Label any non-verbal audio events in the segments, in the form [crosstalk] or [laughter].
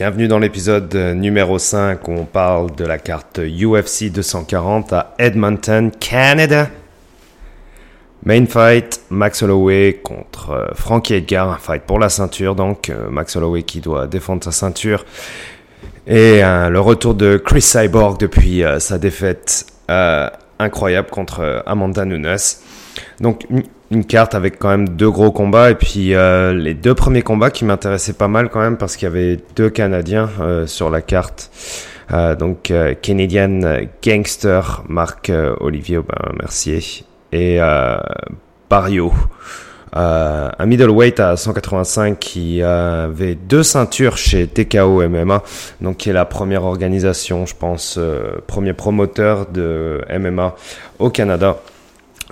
Bienvenue dans l'épisode numéro 5 où on parle de la carte UFC 240 à Edmonton, Canada. Main fight, Max Holloway contre euh, Frankie Edgar, un fight pour la ceinture donc, euh, Max Holloway qui doit défendre sa ceinture. Et euh, le retour de Chris Cyborg depuis sa défaite incroyable contre Amanda Nunes. Donc une carte avec quand même deux gros combats et puis euh, les deux premiers combats qui m'intéressaient pas mal quand même parce qu'il y avait deux Canadiens euh, sur la carte. Euh, donc Canadian Gangster Marc Olivier Aubin Mercier et Barrio. un middleweight à 185 qui avait deux ceintures chez TKO MMA, donc qui est la première organisation, je pense, premier promoteur de MMA au Canada.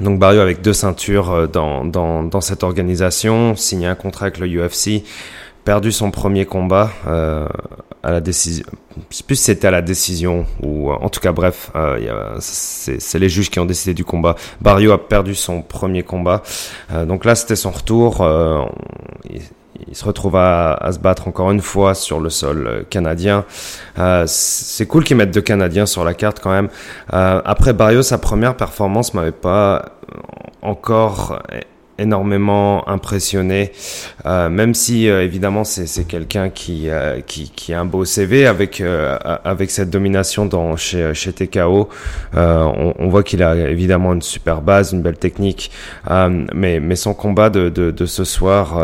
Donc Barrio avec deux ceintures euh, dans, dans, dans, cette organisation, signé un contrat avec le UFC, perdu son premier combat euh, à la décision. Je sais plus si c'était à la décision ou euh, en tout cas bref, euh, c'est les juges qui ont décidé du combat. Barrio a perdu son premier combat, euh, donc là c'était son retour. Il, il, se retrouve à, se battre encore une fois sur le sol canadien. c'est cool qu'ils mettent deux Canadiens sur la carte quand même. après Barrio, sa première performance m'avait pas encore énormément impressionné, euh, même si euh, évidemment c'est quelqu'un qui, euh, qui, qui a un beau CV avec avec cette domination dans chez chez TKO. On, voit qu'il a évidemment une super base, une belle technique, mais mais son combat de de, ce soir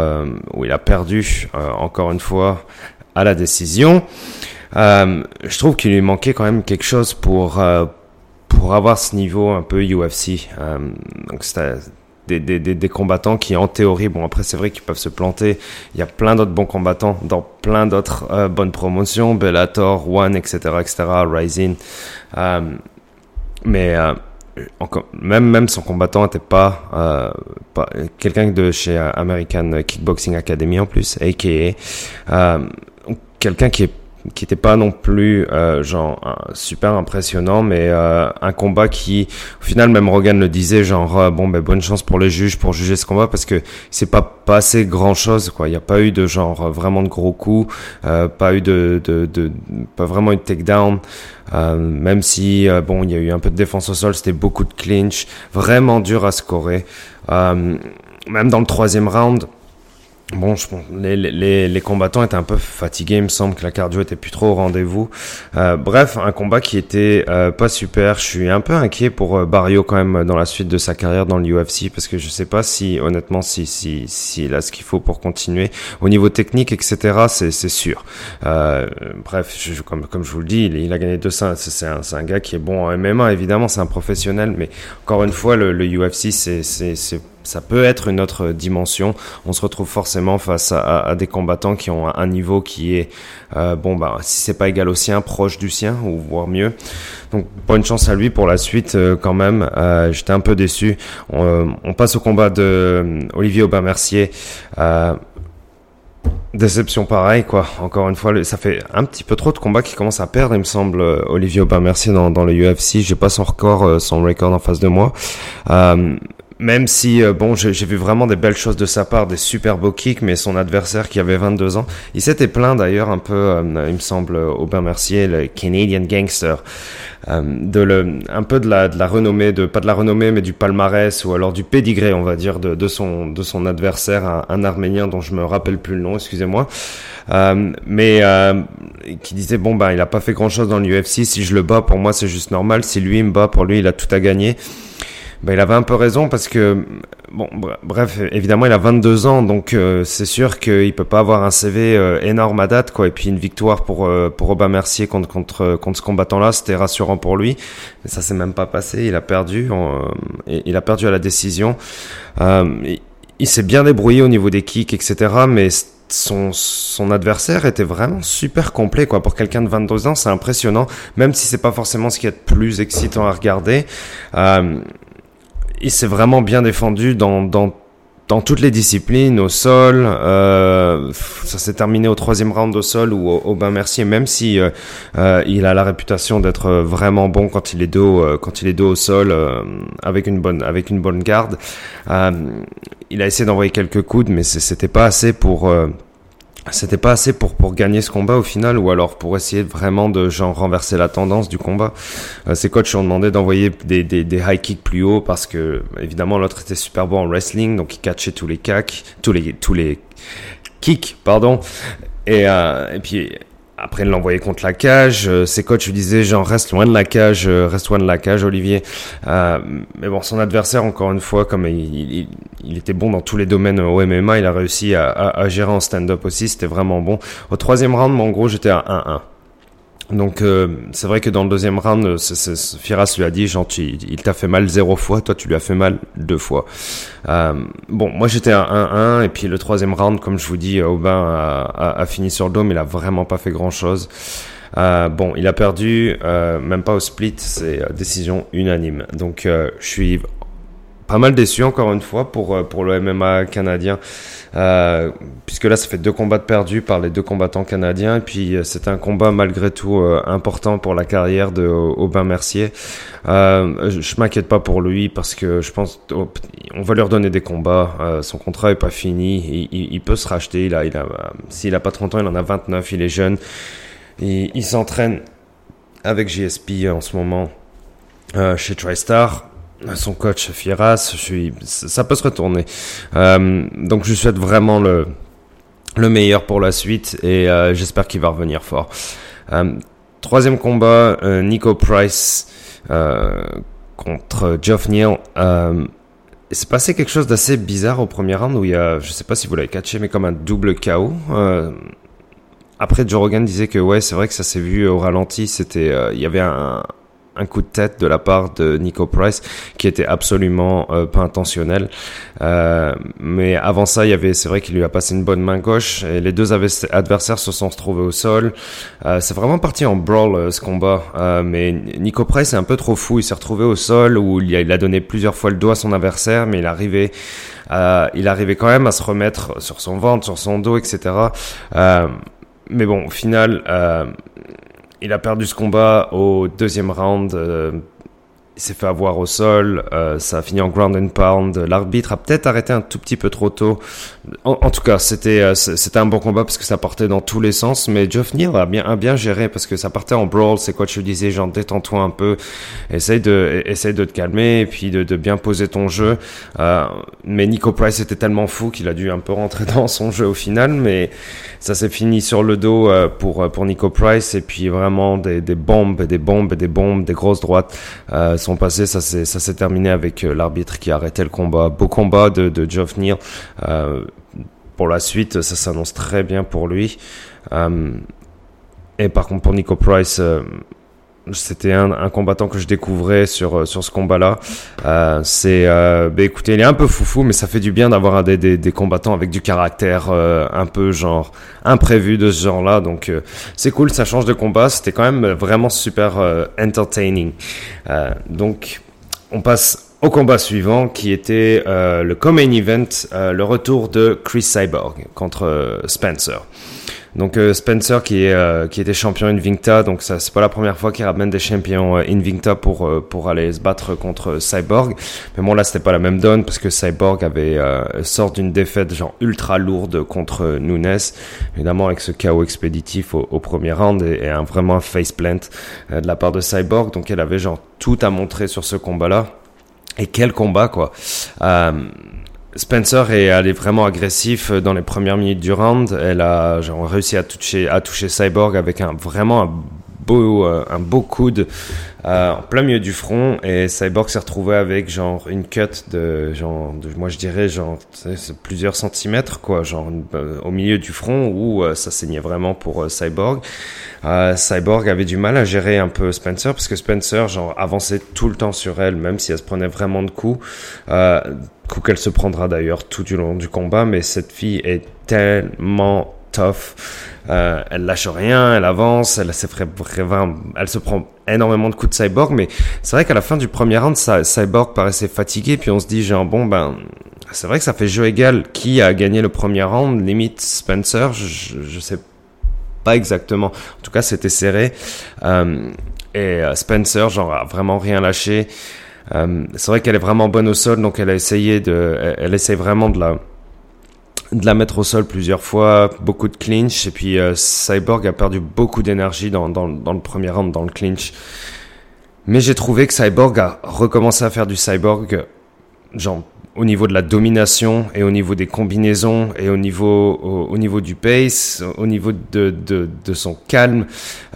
où il a perdu encore une fois à la décision, je trouve qu'il lui manquait quand même quelque chose pour pour avoir ce niveau un peu UFC. Des, des, des, combattants qui, en théorie, bon, après, c'est vrai qu'ils peuvent se planter. Il y a plein d'autres bons combattants dans plein d'autres euh, bonnes promotions, Bellator, One, etc., etc., Rising. Euh, mais euh, encore, même, même son combattant n'était pas, pas quelqu'un de chez American Kickboxing Academy en plus, a.k.a. quelqu'un qui est qui était pas non plus euh, genre super impressionnant mais euh, un combat qui au final même Rogan le disait genre euh, bon ben bonne chance pour les juges pour juger ce combat parce que c'est pas passé grand chose quoi. Il n'y a pas eu de genre vraiment de gros coups pas eu de, de, de, pas vraiment eu de takedown. Même si bon il y a eu un peu de défense au sol c'était beaucoup de clinch vraiment dur à scorer. Même dans le troisième round Bon, je, les, les, les, combattants étaient un peu fatigués. Il me semble que la cardio était plus trop au rendez-vous. Euh, bref, un combat qui était euh, pas super. Je suis un peu inquiet pour euh, Barrio quand même dans la suite de sa carrière dans l'UFC parce que je sais pas si, honnêtement, si si si il a ce qu'il faut pour continuer. Au niveau technique, etc., c'est c'est sûr. Euh, bref, comme comme je vous le dis, il, a gagné deux C'est un c'est un gars qui est bon en MMA. Évidemment, c'est un professionnel, mais encore une fois, le, le UFC, c'est c'est ça peut être une autre dimension. On se retrouve forcément face à, à des combattants qui ont un niveau qui est euh, bon bah si c'est pas égal au sien, proche du sien ou voire mieux. Donc bonne chance à lui pour la suite euh, quand même. Euh, J'étais un peu déçu. On, euh, on, passe au combat de euh, Olivier Aubin-Mercier. Déception pareil quoi. Encore une fois, ça fait un petit peu trop de combats qui commencent à perdre, il me semble. Olivier Aubin-Mercier dans, dans le UFC, j'ai pas son record, son record en face de moi. Même si, euh, bon, j'ai vu vraiment des belles choses de sa part, des super beaux kicks, mais son adversaire qui avait 22 ans, il s'était plaint d'ailleurs un peu, euh, il me semble, Aubin Mercier, le Canadian Gangster, euh, de le, un peu de la, de la renommée, de pas de la renommée, mais du palmarès ou alors du pédigré, on va dire, de, de son, de son adversaire, un, un, Arménien dont je me rappelle plus le nom, excusez-moi, mais qui disait bon ben il a pas fait grand chose dans l'UFC, si je le bats pour moi c'est juste normal, si lui me bat pour lui il a tout à gagner. Ben, il avait un peu raison parce que, bon, bref, évidemment, il a 22 ans, donc euh, c'est sûr qu'il peut pas avoir un CV euh, énorme à date, quoi. Et puis une victoire pour euh, pour Robin Mercier contre contre contre ce combattant-là, c'était rassurant pour lui. Mais ça s'est même pas passé. Il a perdu. il a perdu à la décision. il, il s'est bien débrouillé au niveau des kicks, etc. Mais son, son adversaire était vraiment super complet quoi pour quelqu'un de 22 ans c'est impressionnant même si c'est pas forcément ce qui est le plus excitant à regarder euh, il s'est vraiment bien défendu dans, dans, dans toutes les disciplines, au sol. Euh, ça s'est terminé au troisième round au sol ou au, bain Mercier, même si euh, euh, il a la réputation d'être vraiment bon quand il est dos, euh, quand il est dos au sol, euh, avec une bonne, avec une bonne garde. il a essayé d'envoyer quelques coudes, mais c'était pas assez pour c'était pas assez pour pour gagner ce combat au final ou alors pour essayer vraiment de genre renverser la tendance du combat. Euh, ses coachs ont demandé d'envoyer des, des, des high kicks plus haut parce que évidemment l'autre était super bon en wrestling donc il catchait tous les kicks, tous les tous les kicks pardon et euh, et puis après, il l'envoyait contre la cage. Euh, ses coachs lui disaient, genre, reste loin de la cage, euh, reste loin de la cage, Olivier. Euh, mais bon, son adversaire, encore une fois, comme il, était bon dans tous les domaines au MMA, il a réussi à gérer en stand-up aussi. C'était vraiment bon. Au troisième round, en gros, j'étais à 1-1. Donc euh, c'est vrai que dans le deuxième round, euh, Firas lui a dit genre il t'a fait mal zéro fois, toi tu lui as fait mal deux fois. Euh, bon, moi j'étais à 1-1 et puis le troisième round, comme je vous dis, Aubin a, fini sur le mais il a vraiment pas fait grand chose. bon, il a perdu, même pas au split, c'est décision unanime. Donc je suis pas mal déçu encore une fois pour, euh, pour le MMA canadien, euh, puisque là ça fait deux combats perdus par les deux combattants canadiens, et puis euh, c'est un combat malgré tout important pour la carrière de Aubin Mercier. Je m'inquiète pas pour lui parce que je pense on va lui redonner des combats, son contrat est pas fini, il, peut se racheter, s'il a pas 30 ans, il en a 29, il est jeune, il, il s'entraîne avec JSP en ce moment chez TriStar son coach suis, ça peut se retourner. Euh, donc je souhaite vraiment le, le meilleur pour la suite et euh, j'espère qu'il va revenir fort. Euh, troisième combat, Nico Price contre Geoff Neal. c'est passé quelque chose d'assez bizarre au premier round où il y a, je sais pas si vous l'avez catché, mais comme un double KO. après, Joe Rogan disait que ouais, c'est vrai que ça s'est vu au ralenti. C'était, il y avait un, un coup de tête de la part de Nico Price qui était absolument euh, pas intentionnel. Euh, mais avant ça, il y avait, c'est vrai qu'il lui a passé une bonne main gauche et les deux adversaires se sont retrouvés au sol. Euh, c'est vraiment parti en brawl ce combat. Mais Nico Price est un peu trop fou. Il s'est retrouvé au sol où il a, il a, donné plusieurs fois le doigt à son adversaire, mais il arrivait, il arrivait quand même à se remettre sur son ventre, sur son dos, etc. mais bon, au final il a perdu ce combat au deuxième round. Il s'est fait avoir au sol, euh, ça a fini en ground and pound. L'arbitre a peut-être arrêté un tout petit peu trop tôt. En, tout cas, c'était euh, c'était un bon combat parce que ça partait dans tous les sens. Mais Geoff Neal a bien bien géré parce que ça partait en brawl. C'est quoi je disais, genre détends-toi un peu, essaye de essaye de te calmer et puis de, de bien poser ton jeu. Euh, mais Nico Price était tellement fou qu'il a dû un peu rentrer [laughs] dans son jeu au final. Mais ça s'est fini sur le dos pour pour Nico Price et puis vraiment des, des bombes, des bombes, des bombes, des grosses droites. Sont passés. Ça s'est, ça s'est terminé avec euh, l'arbitre qui a arrêté le combat. Beau combat de, de Neal. Euh, pour la suite, ça s'annonce très bien pour lui. Euh, et par contre, pour Nico Price, euh, c'était un, combattant que je découvrais sur euh, sur ce combat-là. Euh, c'est, euh, bah, écoutez, il est un peu foufou, mais ça fait du bien d'avoir des, des, des, combattants avec du caractère euh, un peu genre imprévu de ce genre-là. Donc c'est cool, ça change de combat. C'était quand même vraiment super entertaining. donc on passe au combat suivant qui était le co-main event, le retour de Chris Cyborg contre Spencer. Donc euh, Spencer qui est euh, qui était champion Invicta, donc ça c'est pas la première fois qu'il ramène des champions euh, Invicta pour pour aller se battre contre Cyborg. Mais bon là c'était pas la même donne parce que Cyborg avait sort d'une défaite genre ultra lourde contre Nunes, évidemment avec ce chaos expéditif au, premier round et, un vraiment faceplant de la part de Cyborg. Donc elle avait genre tout à montrer sur ce combat là. Et quel combat quoi. Spencer est allé vraiment agressif dans les premières minutes du round. Elle a réussi à toucher, à toucher Cyborg avec un vraiment un beau, euh, un beau coude euh, en plein milieu du front. Et Cyborg s'est retrouvé avec genre une cut de genre, moi je dirais genre plusieurs centimètres quoi, genre euh, au milieu du front où ça saignait vraiment pour Cyborg. Cyborg avait du mal à gérer un peu Spencer parce que Spencer genre avançait tout le temps sur elle même si elle se prenait vraiment de coups. Coup qu'elle se prendra d'ailleurs tout du long du combat, mais cette fille est tellement tough. Euh, elle lâche rien, elle avance, elle, se elle prend énormément de coups de Cyborg, mais c'est vrai qu'à la fin du premier round, Cyborg paraissait fatigué, puis on se dit genre bon ben c'est vrai que ça fait jeu égal qui a gagné le premier round, limite Spencer, je, je sais pas exactement. En tout cas, c'était serré. Euh, et euh, Spencer, genre, a vraiment rien lâché. C'est vrai qu'elle est vraiment bonne au sol, donc elle a essayé de, elle, essaie vraiment de la, de la mettre au sol plusieurs fois, beaucoup de clinch, et puis Cyborg a perdu beaucoup d'énergie dans, dans, le premier round, dans le clinch. Mais j'ai trouvé que Cyborg a recommencé à faire du Cyborg, genre au niveau de la domination et au niveau des combinaisons et au niveau au, niveau du pace, au niveau de, de, son calme,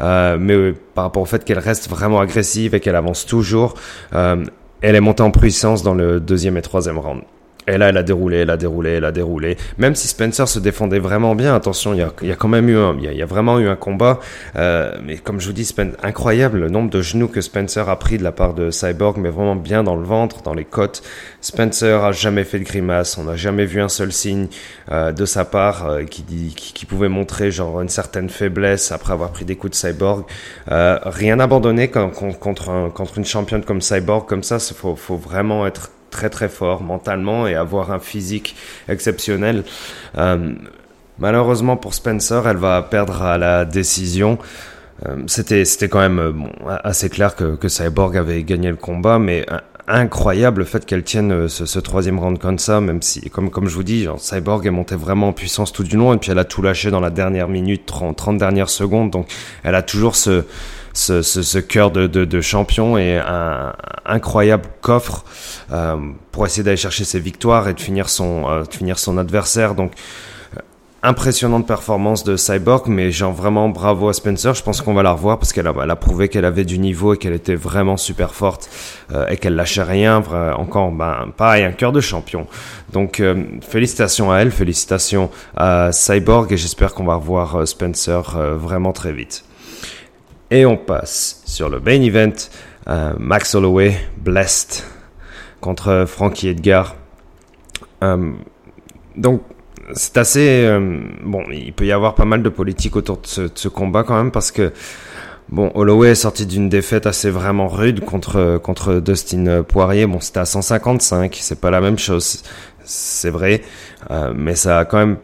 euh, mais euh, par rapport au fait qu'elle reste vraiment agressive et qu'elle avance toujours, euh, elle est montée en puissance dans le deuxième et troisième round. Et là, elle a déroulé, elle a déroulé, elle a déroulé. Même si Spencer se défendait vraiment bien, attention, il y a, quand même eu un, il y vraiment eu un combat. Euh, mais comme je vous dis, incroyable le nombre de genoux que Spencer a pris de la part de Cyborg, mais vraiment bien dans le ventre, dans les côtes. Spencer a jamais fait de grimace, on n'a jamais vu un seul signe euh, de sa part euh, qui, pouvait montrer genre une certaine faiblesse après avoir pris des coups de Cyborg. Rien abandonné contre, un, contre une championne comme Cyborg, comme ça, il faut vraiment être très très fort mentalement et avoir un physique exceptionnel. Euh, malheureusement pour Spencer, elle va perdre à la décision. Euh, c'était c'était quand même assez clair que, que Cyborg avait gagné le combat, mais incroyable le fait qu'elle tienne euh, ce, troisième round comme ça, même si, comme, comme je vous dis, Cyborg est montée vraiment en puissance tout du long, et puis elle a tout lâché dans la dernière minute, 30, 30 dernières secondes, donc elle a toujours ce, ce, cœur de, champion et un incroyable coffre euh, pour essayer d'aller chercher ses victoires et de finir son, euh, adversaire. Donc, euh, impressionnante performance de Cyborg, mais genre vraiment bravo à Spencer. Je pense qu'on va la revoir parce qu'elle a, prouvé qu'elle avait du niveau et qu'elle était vraiment super forte et qu'elle lâchait rien. Encore, ben, pareil, un cœur de champion. Donc, félicitations à elle, félicitations à Cyborg et j'espère qu'on va revoir Spencer vraiment très vite. Et on passe sur le main event. Euh, Max Holloway, Blessed, contre Frankie Edgar. Euh, donc, c'est assez... Euh, bon, il peut y avoir pas mal de politique autour de ce, combat quand même, parce que... Bon, Holloway est sorti d'une défaite assez vraiment rude contre contre Dustin Poirier. Bon, c'était à 155, c'est pas la même chose, c'est vrai, mais ça a quand même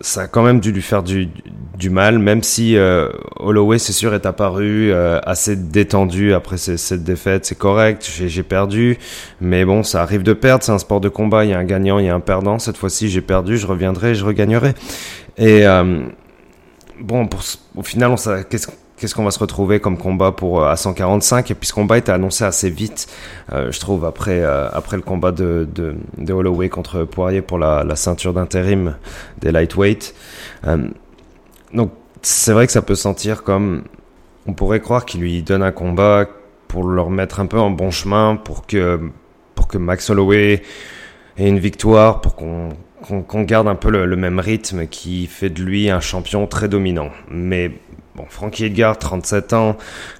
ça a quand même dû lui faire du, du mal, même si euh, Holloway, c'est sûr, est apparu euh, assez détendu après cette défaite. C'est correct, j'ai perdu, mais bon, ça arrive de perdre. C'est un sport de combat. Il y a un gagnant, il y a un perdant. Cette fois-ci, j'ai perdu, je reviendrai, je regagnerai. Et euh, bon, pour, au final, on qu'est-ce qu'est-ce qu'on va se retrouver comme combat pour euh, à 145 et puis ce combat était annoncé assez vite euh, je trouve après euh, après le combat de, de, Holloway contre Poirier pour la, la ceinture d'intérim des lightweight donc c'est vrai que ça peut sentir comme on pourrait croire qu'il lui donne un combat pour le remettre un peu en bon chemin pour que pour que Max Holloway ait une victoire pour qu'on qu'on garde un peu le, le même rythme qui fait de lui un champion très dominant. Mais Bon, Frankie Edgar, 37 ans,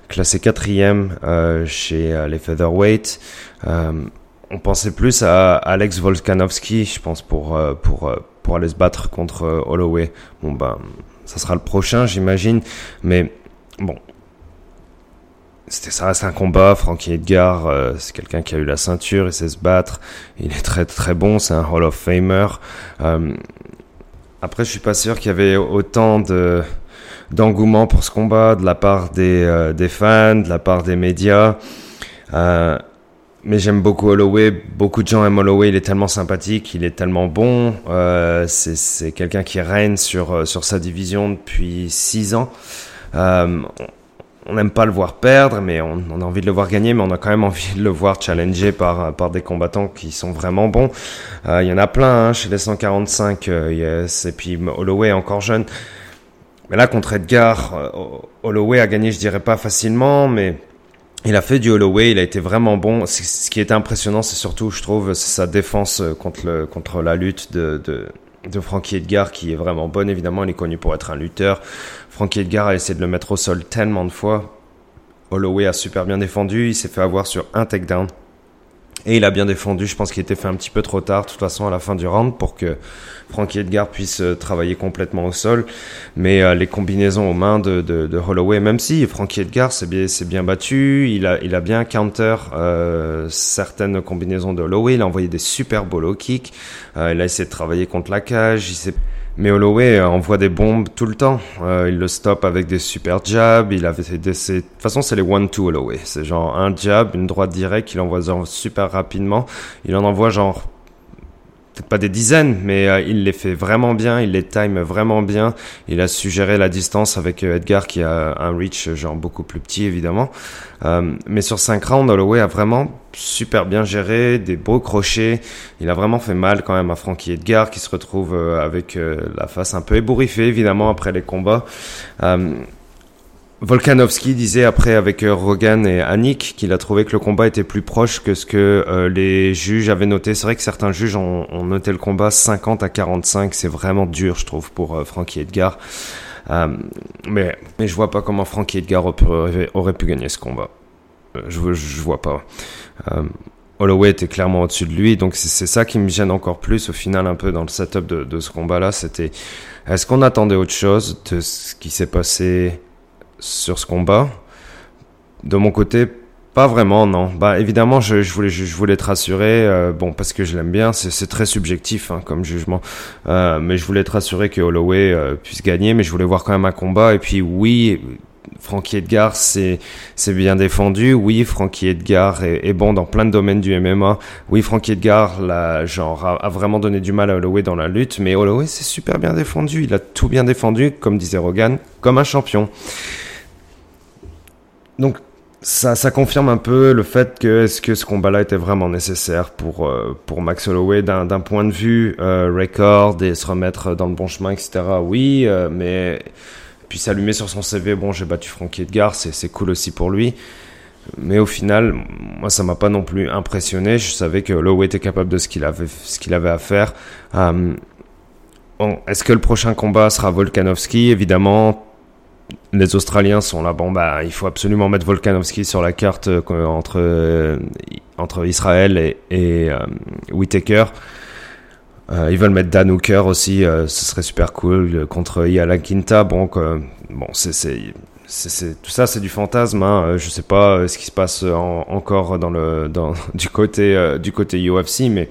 classé quatrième euh, chez euh, les featherweight. Euh, on pensait plus à Alex Volkanovski, je pense, pour, aller se battre contre Holloway. Bon, ben, ça sera le prochain, j'imagine. Mais bon, c'était ça reste un combat. Frankie Edgar, c'est quelqu'un qui a eu la ceinture, il sait se battre. Il est très très bon, c'est un Hall of Famer. Après, je suis pas sûr qu'il y avait autant de d'engouement pour ce combat de la part des, euh, fans, de la part des médias. Euh, mais j'aime beaucoup Holloway. Beaucoup de gens aiment Holloway. Il est tellement sympathique, il est tellement bon. Euh, c'est quelqu'un qui règne sur euh, sur sa division depuis six ans. On n'aime pas le voir perdre, mais on, on, a envie de le voir gagner, mais on a quand même envie de le voir challenger par par des combattants qui sont vraiment bons. Il y en a plein hein, chez les 145, yes, et puis Holloway est encore jeune. Mais là, contre Edgar, euh, Holloway a gagné, je dirais pas facilement, mais il a fait du Holloway, il a été vraiment bon. Ce qui était impressionnant, c'est surtout, je trouve, sa défense euh, contre, contre la lutte de, de, de Frankie Edgar, qui est vraiment bonne. Évidemment, il est connu pour être un lutteur. Frankie Edgar a essayé de le mettre au sol tellement de fois. Holloway a super bien défendu, il s'est fait avoir sur un takedown. Et il a bien défendu, je pense qu'il était fait un petit peu trop tard, de toute façon, à la fin du round, pour que Frankie Edgar puisse euh, travailler complètement au sol. Mais euh, les combinaisons aux mains de, de, de, Holloway, même si Frankie Edgar s'est bien, bien battu, il a, il a bien counter euh, certaines combinaisons de Holloway, il a envoyé des super low kicks, euh, il a essayé de travailler contre la cage, il s'est mais Holloway envoie des bombes tout le temps. Euh, il le stoppe avec des super jabs. Il avait des, de toute façon, c'est les one-two Holloway. C'est genre un jab, une droite directe qu'il envoie super rapidement. Il en envoie genre pas des dizaines, mais euh, il les fait vraiment bien, il les time vraiment bien. Il a su gérer la distance avec euh, Edgar qui a un reach genre beaucoup plus petit évidemment. Euh, mais sur 5 rounds, Holloway a vraiment super bien géré, des beaux crochets. Il a vraiment fait mal quand même à Frankie Edgar qui se retrouve avec la face un peu ébouriffée évidemment après les combats. Volkanovski disait après avec euh, Rogan et Annick qu'il a trouvé que le combat était plus proche que ce que euh, les juges avaient noté. C'est vrai que certains juges ont, noté le combat 50 à 45. C'est vraiment dur, je trouve, pour euh, Frankie Edgar. mais, mais je vois pas comment Frankie Edgar aurait, pu gagner ce combat. je, je vois pas. Holloway était clairement au-dessus de lui, donc c'est ça qui me gêne encore plus au final un peu dans le setup de ce combat-là. C'était est-ce qu'on attendait autre chose de ce qui s'est passé sur ce combat. De mon côté, pas vraiment, non. Bah évidemment, je, je voulais, je, voulais te rassurer, euh, bon parce que je l'aime bien, c'est très subjectif hein, comme jugement, euh, mais je voulais te rassurer que Holloway euh, puisse gagner, mais je voulais voir quand même un combat. Et puis oui, Frankie Edgar, c'est bien défendu. Oui, Frankie Edgar est, bon dans plein de domaines du MMA. Oui, Frankie Edgar, la, genre, a, a, vraiment donné du mal à Holloway dans la lutte, mais Holloway c'est super bien défendu. Il a tout bien défendu, comme disait Rogan, comme un champion. Donc ça, confirme un peu le fait que est-ce que ce combat-là était vraiment nécessaire pour euh, pour Max Holloway? D'un point de vue euh, record et se remettre dans le bon chemin, etc. Oui, euh, mais puis s'allumer sur son CV, bon, j'ai battu Frankie Edgar, c'est cool aussi pour lui. Mais au final, moi, ça m'a pas non plus impressionné. Je savais que Holloway était capable de ce qu'il avait, avait à faire. est-ce que le prochain combat sera Volkanovski? Évidemment, les Australiens sont là. Bon, bah, il faut absolument mettre Volkanovski sur la carte euh, entre, euh, entre Israël et, et euh, Whitaker. ils veulent mettre Dan Hooker aussi, ce serait super cool contre Yala Quinta. Bon, bon, c'est, tout ça, c'est du fantasme. Hein. Je sais pas ce qui se passe encore dans le, dans, [laughs] du côté, du côté UFC, mais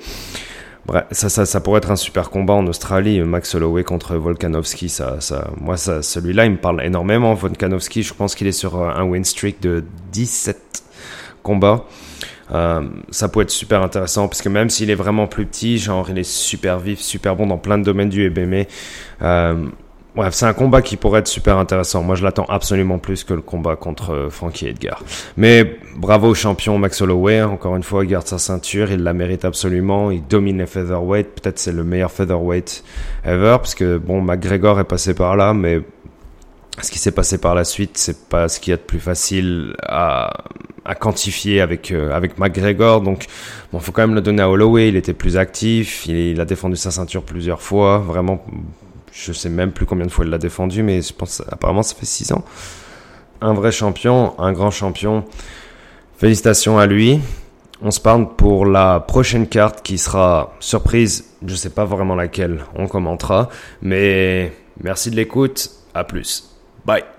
Bref, ça, ça, pourrait être un super combat en Australie. Max Holloway contre Volkanovski, ça, ça, moi, celui-là, il me parle énormément. Volkanovski, je pense qu'il est sur euh, un win streak de 17 combats. Euh, ça pourrait être super intéressant parce que même s'il est vraiment plus petit, genre il est super vif, super bon dans plein de domaines du MMA. Euh, Bref, c'est un combat qui pourrait être super intéressant. Moi, je l'attends absolument plus que le combat contre euh, Frankie Edgar. Mais bravo au champion Max Holloway. Encore une fois, il garde sa ceinture. Il la mérite absolument. Il domine les featherweight. Peut-être c'est le meilleur featherweight ever. Parce que, bon, McGregor est passé par là, mais ce qui s'est passé par la suite, c'est pas ce qu'il y a de plus facile à, quantifier avec euh, avec McGregor. Donc, bon, faut quand même le donner à Holloway. Il était plus actif. Il a défendu sa ceinture plusieurs fois. Vraiment je sais même plus combien de fois il l'a défendu, mais je pense apparemment ça fait 6 ans. Un vrai champion, un grand champion. Félicitations à lui. On se parle pour la prochaine carte qui sera surprise. Je sais pas vraiment laquelle. On commentera. Mais merci de l'écoute. À plus. Bye.